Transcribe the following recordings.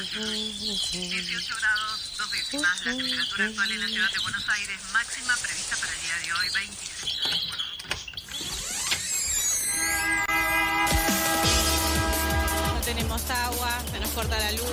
18 grados, dos décimas. La temperatura actual en la ciudad de Buenos Aires, máxima prevista para el día de hoy, 26. No tenemos agua, se nos corta la luz,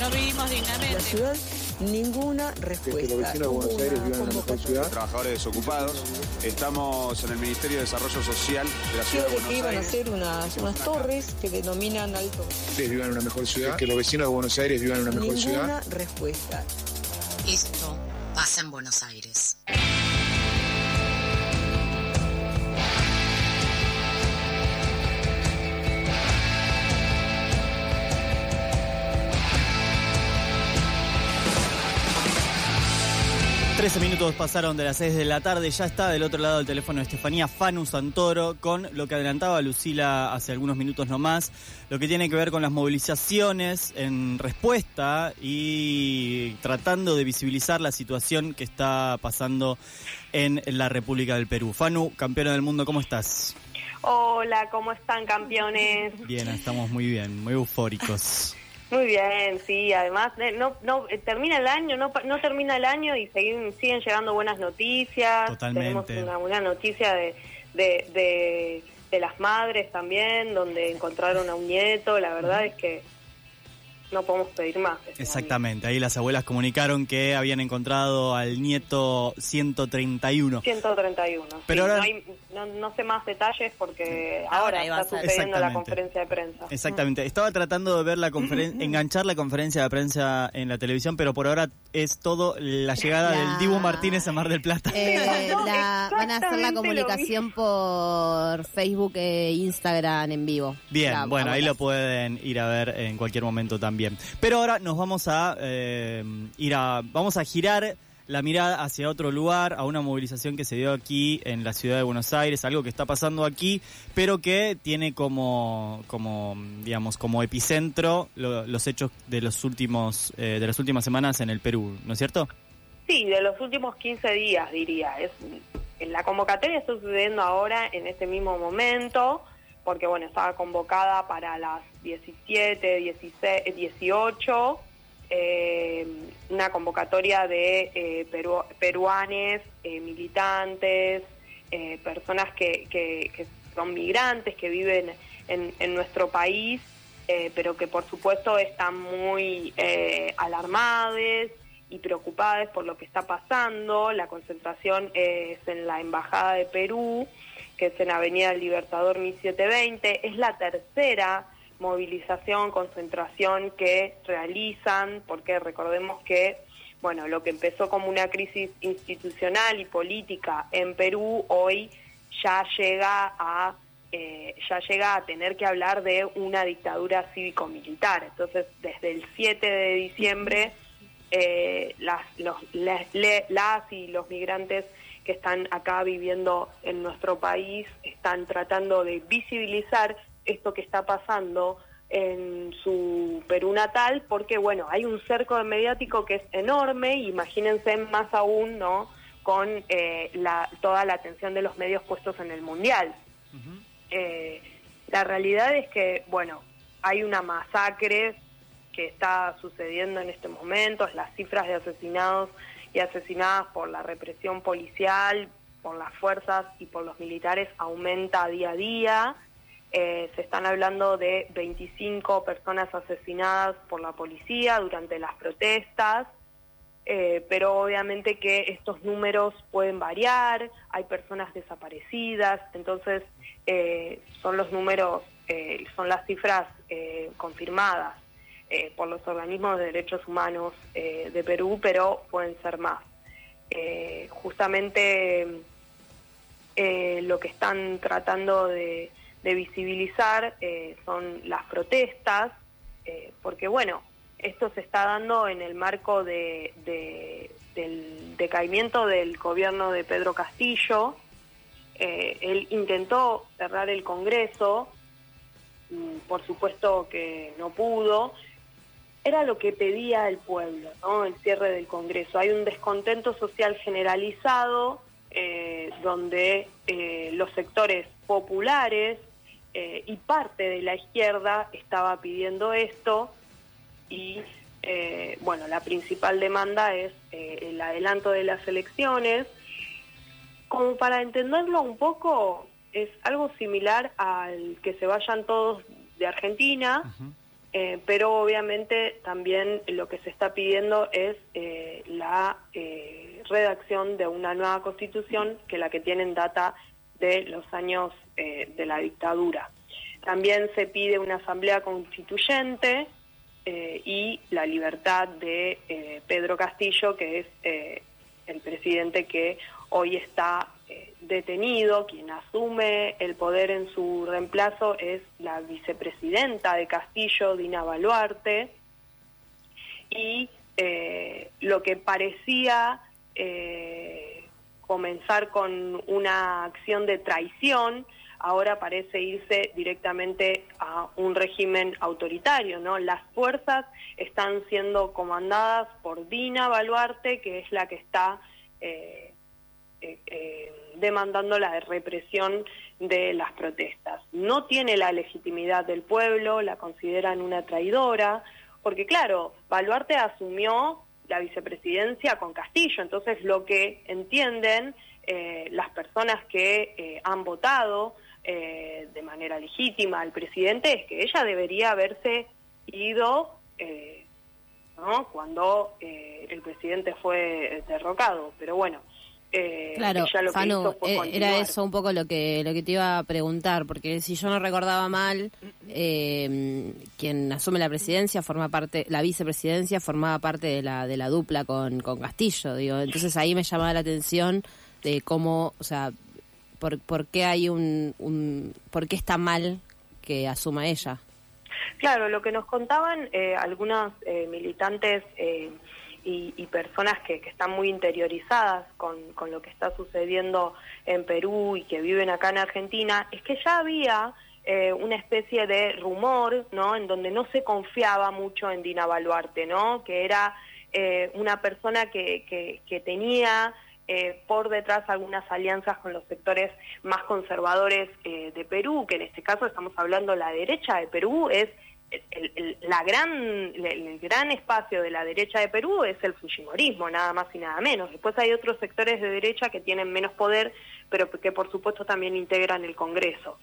no vivimos dignamente. La ninguna respuesta. los vecinos de Buenos Aires vivan en una mejor ciudad. Trabajadores desocupados. Estamos en el Ministerio de Desarrollo Social de la ciudad de Creo que Buenos iban a Aires. hacer unas, unas torres que denominan alto. Ustedes vivan en una mejor ciudad. Que los vecinos de Buenos Aires vivan en una mejor Ninguna ciudad. respuesta. Esto pasa en Buenos Aires. Trece minutos pasaron de las 6 de la tarde, ya está del otro lado del teléfono Estefanía Fanu Santoro con lo que adelantaba Lucila hace algunos minutos nomás, lo que tiene que ver con las movilizaciones en respuesta y tratando de visibilizar la situación que está pasando en la República del Perú. Fanu, campeona del mundo, ¿cómo estás? Hola, ¿cómo están campeones? Bien, estamos muy bien, muy eufóricos. Muy bien, sí, además eh, no no eh, termina el año, no no termina el año y siguen, siguen llegando buenas noticias. Totalmente. Tenemos una buena noticia de, de, de, de las madres también, donde encontraron a un nieto, la verdad es que no podemos pedir más. este Exactamente, ahí las abuelas comunicaron que habían encontrado al nieto 131. año. 131. Pero sí, ahora- no, hay- no, no sé más detalles porque Ahora ahora, iba a está sucediendo la conferencia de prensa. Exactamente, estaba tratando de ver la conferen- enganchar la conferencia de prensa en la televisión, pero por ahora es todo la llegada La- del Dibu Martínez a Mar del Plata. Eh, No, la- van a hacer la comunicación por Facebook e Instagram en vivo. Bien, La- bueno, ahí lo pueden ir a ver en cualquier momento también. Pero ahora nos vamos a eh, ir a, vamos a girar la mirada hacia otro lugar, a una movilización que se dio aquí en la ciudad de Buenos Aires, algo que está pasando aquí, pero que tiene como, como digamos, como epicentro lo- los hechos de los últimos, eh, de las últimas semanas en el Perú, ¿no es cierto? Sí, de los últimos 15 días, diría. Es, la convocatoria está sucediendo ahora, en este mismo momento, porque, bueno, estaba convocada para las 17, 16, 18, eh, una convocatoria de eh, peru- peruanes, eh, militantes, personas que, que- son migrantes, que viven en, en nuestro país, pero que por supuesto están muy alarmadas y preocupadas por lo que está pasando. La concentración es en la Embajada de Perú, que es en Avenida Libertador 1720. Es la tercera movilización, concentración que realizan, porque recordemos que, bueno, lo que empezó como una crisis institucional y política en Perú, hoy ya llega a eh, ya llega a tener que hablar de una dictadura cívico-militar. Entonces, desde el 7 de diciembre, eh, las, los, las, le- las y los migrantes que están acá viviendo en nuestro país están tratando de visibilizar esto que está pasando en su Perú natal, porque bueno, hay un cerco mediático que es enorme, imagínense más aún, ¿no? Con eh, la, toda la atención de los medios puestos en el mundial. Eh, la realidad es que, bueno, hay una masacre que está sucediendo en este momento, las cifras de asesinados y asesinadas por la represión policial, por las fuerzas y por los militares aumenta día a día. Eh, se están hablando de 25 personas asesinadas por la policía durante las protestas, eh, pero obviamente que estos números pueden variar, hay personas desaparecidas, entonces eh, son los números, son las cifras confirmadas por los organismos de derechos humanos de Perú, pero pueden ser más. Justamente lo que están tratando de, de visibilizar eh, son las protestas, eh, porque bueno, esto se está dando en el marco de, de- del decaimiento del gobierno de Pedro Castillo. Eh, él intentó cerrar el Congreso, por supuesto que no pudo. Era lo que pedía el pueblo, ¿no? El cierre del Congreso. Hay un descontento social generalizado donde los sectores populares eh, y parte de la izquierda estaba pidiendo esto y eh, bueno, la principal demanda es eh, el adelanto de las elecciones. Como para entenderlo un poco, es algo similar al que se vayan todos de Argentina, eh, pero obviamente también lo que se está pidiendo es la redacción de una nueva constitución que la que tienen data de los años eh, de la dictadura. También se pide una asamblea constituyente eh, y la libertad de eh, Pedro Castillo, que es el presidente que hoy está detenido. Quien asume el poder en su reemplazo es la vicepresidenta de Castillo, Dina Baluarte. Y lo que parecía comenzar con una acción de traición, ahora parece irse directamente a un régimen autoritario, ¿no? Las fuerzas están siendo comandadas por Dina Baluarte, que es la que está eh, eh, eh, demandando la represión de las protestas. No tiene la legitimidad del pueblo, la consideran una traidora, porque claro, Baluarte asumió la vicepresidencia con Castillo, entonces lo que entienden eh, las personas que eh, han votado eh, de manera legítima al presidente es que ella debería haberse ido eh, ¿no? cuando eh, el presidente fue derrocado, pero bueno. Eh, Claro, lo que Fanu, eh, era eso un poco lo que lo que te iba a preguntar, porque si yo no recordaba mal, eh, quien asume la presidencia forma parte, la vicepresidencia formaba parte de la de la dupla con, con Castillo, digo, entonces ahí me llamaba la atención de cómo, o sea, por, por qué hay un, un, por qué está mal que asuma ella. Claro, lo que nos contaban eh, algunas eh, militantes eh, y, y personas que, que están muy interiorizadas con, lo que está sucediendo en Perú y que viven acá en Argentina, es que ya había eh, una especie de rumor, ¿no? En donde no se confiaba mucho en Dina Baluarte, ¿no? Que era eh, una persona que, que, que tenía eh, por detrás algunas alianzas con los sectores más conservadores eh, de Perú, que en este caso estamos hablando la derecha de Perú, es el, el- la gran, el, gran espacio de la derecha de Perú es el fujimorismo, nada más y nada menos. Después hay otros sectores de derecha que tienen menos poder, pero que por supuesto también integran el Congreso.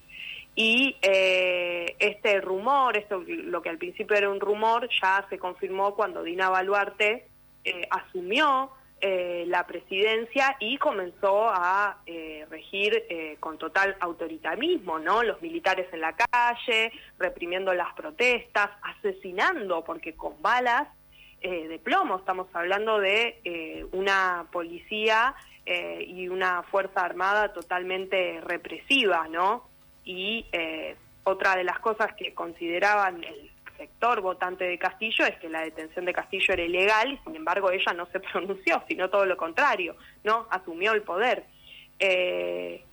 Y eh, este rumor, esto lo que al principio era un rumor, ya se confirmó cuando Dina Baluarte eh, asumió eh, la presidencia y comenzó a eh, regir eh, con total autoritarismo, ¿no? Los militares en la calle, reprimiendo las protestas, asesinando, porque con balas eh, de plomo, estamos hablando de eh, una policía eh, y una fuerza armada totalmente represiva, ¿no? Y otra de las cosas que consideraban el votante de Castillo es que la detención de Castillo era ilegal y sin embargo ella no se pronunció, sino todo lo contrario, ¿no? Asumió el poder. Eh,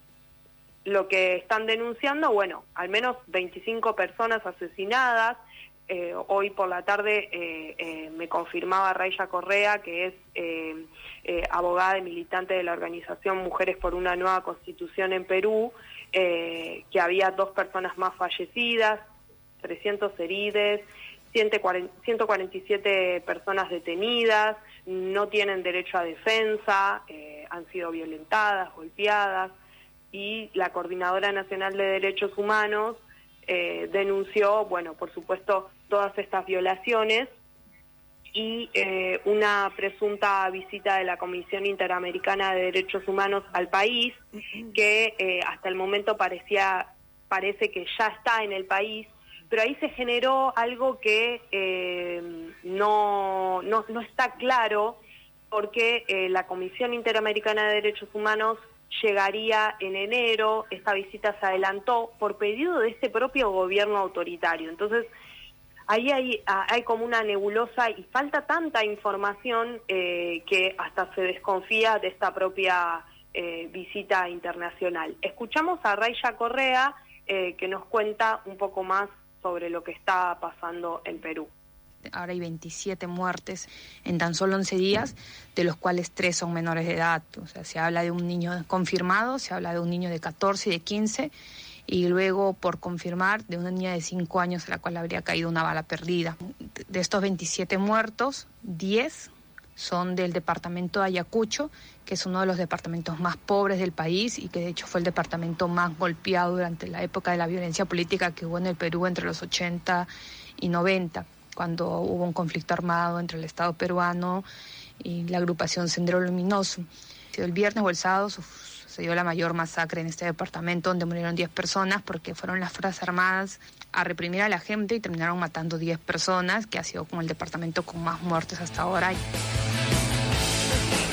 lo que están denunciando, bueno, al menos 25 personas asesinadas. Eh, hoy por la tarde eh, me confirmaba Raya Correa, que es abogada y militante de la organización Mujeres por una Nueva Constitución en Perú, que había dos personas más fallecidas, 300 heridos, 140 147 personas detenidas, no tienen derecho a defensa, eh, han sido violentadas, golpeadas, y la Coordinadora Nacional de Derechos Humanos eh, denunció, bueno, por supuesto, todas estas violaciones y eh, una presunta visita de la Comisión Interamericana de Derechos Humanos al país, que hasta el momento parecía, parece que ya está en el país, pero ahí se generó algo que eh, no, no, no está claro, porque eh, la Comisión Interamericana de Derechos Humanos llegaría en enero, esta visita se adelantó por pedido de este propio gobierno autoritario. Entonces, ahí hay, hay como una nebulosa y falta tanta información eh, que hasta se desconfía de esta propia visita internacional. Escuchamos a Raya Correa que nos cuenta un poco más sobre lo que está pasando en Perú. Ahora hay 27 muertes en tan solo 11 días, de los cuales 3 son menores de edad. O sea, se habla de un niño confirmado, se habla de un niño de 14 y de 15, y luego por confirmar de una niña de 5 años a la cual habría caído una bala perdida. De estos 27 muertos, 10 son del departamento de Ayacucho, que es uno de los departamentos más pobres del país y que de hecho fue el departamento más golpeado durante la época de la violencia política que hubo en el Perú entre los 80 y 90, cuando hubo un conflicto armado entre el Estado peruano y la agrupación Sendero Luminoso. El viernes o el sábado sucedió la mayor masacre en este departamento donde murieron 10 personas porque fueron las Fuerzas Armadas a reprimir a la gente y terminaron matando 10 personas, que ha sido como el departamento con más muertes hasta ahora.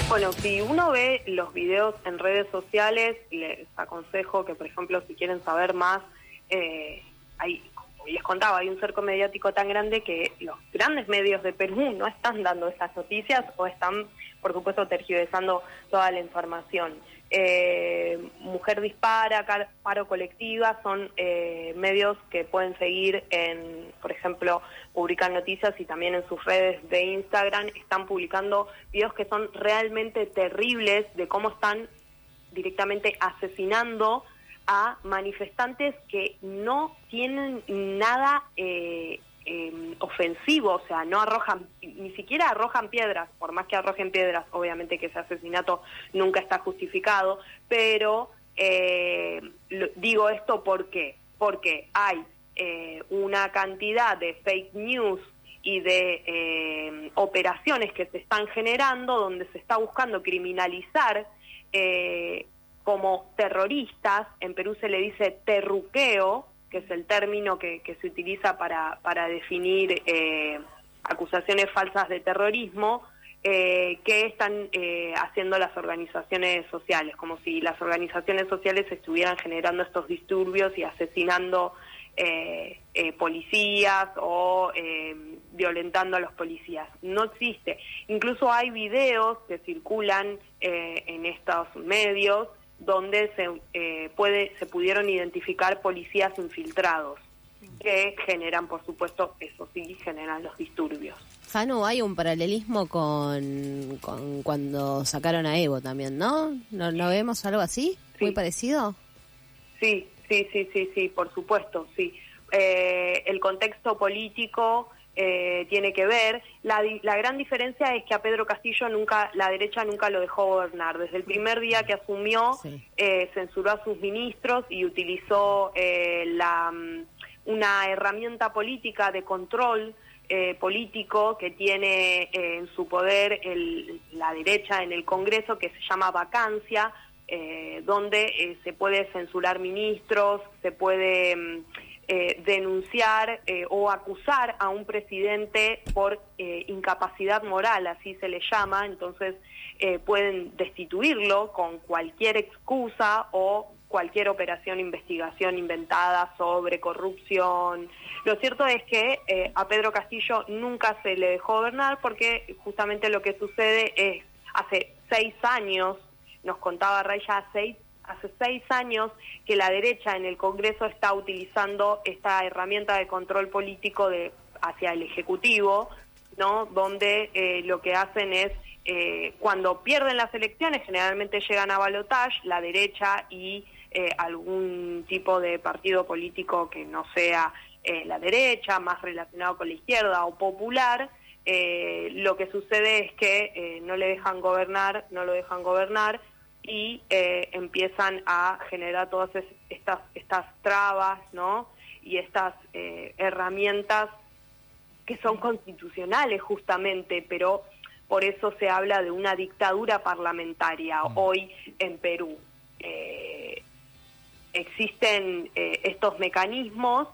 Bueno, si uno ve los videos en redes sociales, les aconsejo que, por ejemplo, si quieren saber más, eh, hay, como les contaba, hay un cerco mediático tan grande que los grandes medios de Perú no están dando esas noticias o están, por supuesto, tergiversando toda la información. Eh, Mujer Dispara, Paro Colectiva, son eh, medios que pueden seguir en, por ejemplo, publican noticias y también en sus redes de Instagram. Están publicando videos que son realmente terribles de cómo están directamente asesinando a manifestantes que no tienen nada eh, eh, ofensivo, o sea, no arrojan, ni siquiera arrojan piedras, por más que arrojen piedras, obviamente que ese asesinato nunca está justificado, pero eh, digo esto porque, porque hay eh, una cantidad de fake news y de eh, operaciones que se están generando donde se está buscando criminalizar como terroristas, en Perú se le dice terruqueo, que es el término que, se utiliza para, para definir eh, acusaciones falsas de terrorismo, eh, que están eh, haciendo las organizaciones sociales, como si las organizaciones sociales estuvieran generando estos disturbios y asesinando policías o violentando a los policías. No existe. Incluso hay videos que circulan en estos medios donde se, eh, puede, se pudieron identificar policías infiltrados que generan, por supuesto, eso sí, generan los disturbios. Jano, hay un paralelismo con, con cuando sacaron a Evo también, ¿no? ¿No, no vemos algo así? ¿Muy parecido? Sí, sí, sí, sí, sí, por supuesto, sí. Eh, el contexto político eh, tiene que ver. La, la, gran diferencia es que a Pedro Castillo nunca, la derecha nunca lo dejó gobernar. Desde el primer día que asumió, eh, censuró a sus ministros y utilizó eh, la, mm, una herramienta política de control político que tiene en su poder el, la derecha en el Congreso, que se llama vacancia, donde se puede censurar ministros, se puede mm, eh, denunciar eh, o acusar a un presidente por eh, incapacidad moral, así se le llama, entonces pueden destituirlo con cualquier excusa o cualquier operación investigación inventada sobre corrupción. Lo cierto es que a Pedro Castillo nunca se le dejó gobernar porque justamente lo que sucede es, hace seis años, nos contaba Raya, seis hace seis años que la derecha en el Congreso está utilizando esta herramienta de control político hacia el Ejecutivo, ¿no? donde eh, lo que hacen es, eh, cuando pierden las elecciones, generalmente llegan a balotage, la derecha y eh, algún tipo de partido político que no sea la derecha, más relacionado con la izquierda o popular, lo que sucede es que no le dejan gobernar, no lo dejan gobernar, y eh, empiezan a generar todas estas, estas trabas, ¿no? Y estas eh, herramientas que son constitucionales justamente, pero por eso se habla de una dictadura parlamentaria mm. hoy en Perú. Eh, existen estos mecanismos,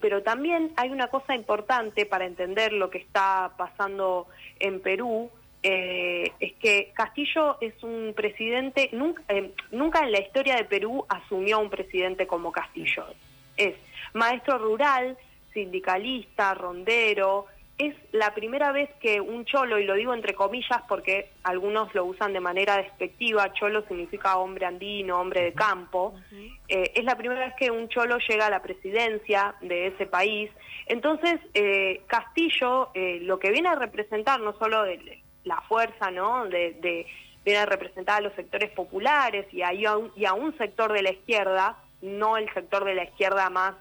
pero también hay una cosa importante para entender lo que está pasando en Perú, eh, es que Castillo es un presidente, nunca, eh, nunca en la historia de Perú asumió un presidente como Castillo. Es maestro rural, sindicalista, rondero. Es la primera vez que un cholo, y lo digo entre comillas porque algunos lo usan de manera despectiva, cholo significa hombre andino, hombre de campo, eh, es la primera vez que un cholo llega a la presidencia de ese país. Entonces, Castillo lo que viene a representar no solo el, la fuerza ¿no? de, de, representar a los sectores populares y a, y a un sector de la izquierda, no el sector de la izquierda más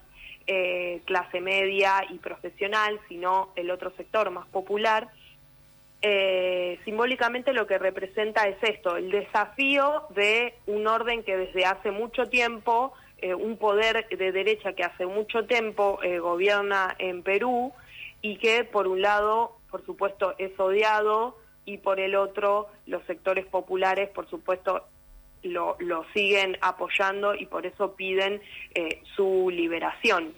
eh, clase media y profesional, sino el otro sector más popular, eh, simbólicamente lo que representa es esto, el desafío de un orden que desde hace mucho tiempo, eh, un poder de derecha que hace mucho tiempo eh, gobierna en Perú y que por un lado, por supuesto, es odiado y por el otro, los sectores populares, por supuesto, lo, siguen apoyando y por eso piden eh, su liberación.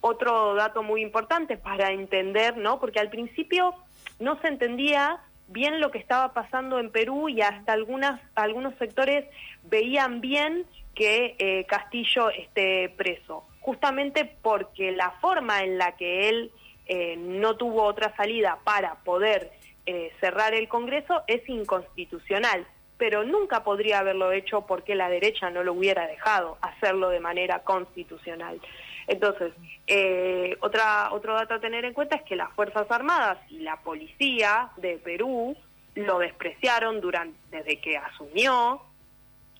Otro dato muy importante para entender, ¿no? Porque al principio no se entendía bien lo que estaba pasando en Perú y hasta algunas, algunos sectores veían bien que eh, Castillo esté preso, justamente porque la forma en la que él eh, no tuvo otra salida para poder eh, cerrar el Congreso es inconstitucional, pero nunca podría haberlo hecho porque la derecha no lo hubiera dejado hacerlo de manera constitucional. Entonces, eh, otra, otro dato a tener en cuenta es que las Fuerzas Armadas y la policía de Perú lo despreciaron durante, desde que asumió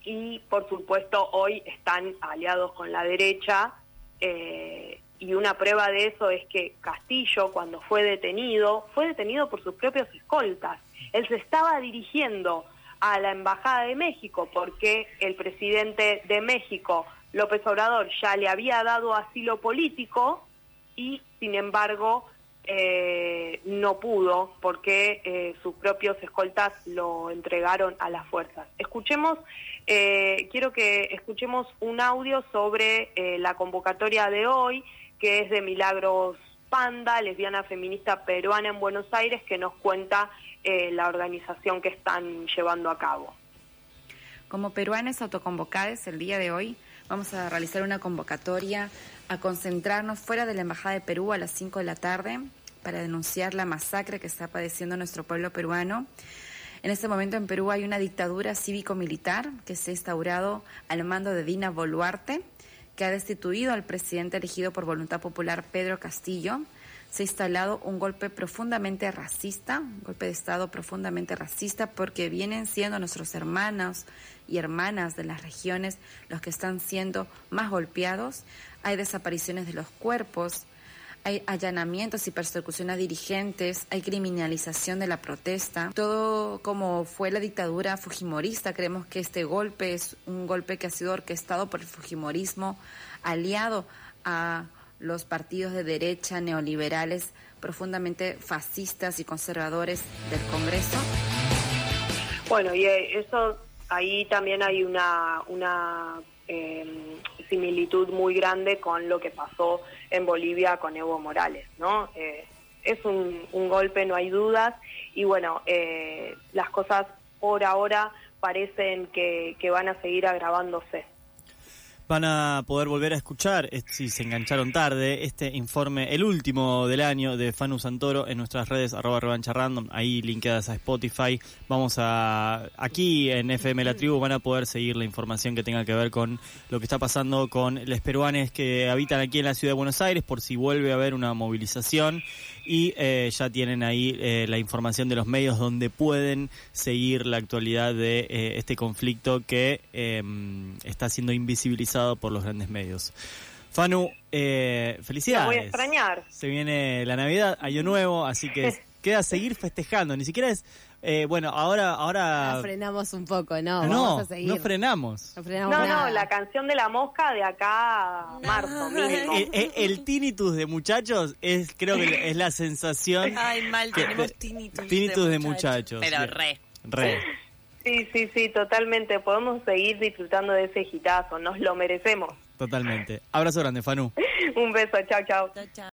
y, por supuesto, hoy están aliados con la derecha. Eh, y una prueba de eso es que Castillo, cuando fue detenido, fue detenido por sus propios escoltas. Él se estaba dirigiendo a la Embajada de México porque el presidente de México López Obrador ya le había dado asilo político y, sin embargo, eh, no pudo porque eh, sus propios escoltas lo entregaron a las fuerzas. Escuchemos, eh, quiero que escuchemos un audio sobre eh, la convocatoria de hoy, que es de Milagros Panda, lesbiana feminista peruana en Buenos Aires, que nos cuenta eh, la organización que están llevando a cabo. Como peruanas autoconvocadas el día de hoy, vamos a realizar una convocatoria a concentrarnos fuera de la Embajada de Perú a las 5 de la tarde para denunciar la masacre que está padeciendo nuestro pueblo peruano. En este momento en Perú hay una dictadura cívico-militar que se ha instaurado al mando de Dina Boluarte, que ha destituido al presidente elegido por voluntad popular Pedro Castillo. Se ha instalado un golpe profundamente racista, un golpe de Estado profundamente racista, porque vienen siendo nuestros hermanos y hermanas de las regiones los que están siendo más golpeados. Hay desapariciones de los cuerpos, hay allanamientos y persecución a dirigentes, hay criminalización de la protesta. Todo como fue la dictadura fujimorista, creemos que este golpe es un golpe que ha sido orquestado por el fujimorismo, aliado a los partidos de derecha neoliberales profundamente fascistas y conservadores del Congreso. Bueno, y eh, eso ahí también hay una, una eh, similitud muy grande con lo que pasó en Bolivia con Evo Morales, ¿no? Eh, es un, un, golpe, no hay dudas, y bueno, eh, las cosas por ahora parecen que, que van a seguir agravándose van a poder volver a escuchar, si se engancharon tarde, este informe, el último del año de Fanu Santoro en nuestras redes arroba revancha random, ahí linkeadas a Spotify. Vamos a, aquí en FM La Tribu van a poder seguir la información que tenga que ver con lo que está pasando con los peruanes que habitan aquí en la ciudad de Buenos Aires, por si vuelve a haber una movilización. Y eh, ya tienen ahí eh, la información de los medios donde pueden seguir la actualidad de eh, este conflicto que em, está siendo invisibilizado por los grandes medios. Fanu, eh, felicidades. voy a extrañar. Se viene la Navidad, Año Nuevo, así que queda seguir festejando. Ni siquiera es. Eh, bueno, ahora. ahora frenamos un poco, ¿no? No, Vamos a seguir. no frenamos. No, frenamos no, no, la canción de la mosca de acá a marzo mínimo. El, el, el, tinnitus de muchachos es, creo que es la sensación. Ay, mal, que, tenemos tinnitus. Tinnitus de, de muchachos. muchachos. Pero re. Re. Sí, sí, sí, totalmente. Podemos seguir disfrutando de ese gitazo, nos lo merecemos. Totalmente. Abrazo grande, Fanu. Un beso, chao, chao. chao, chao.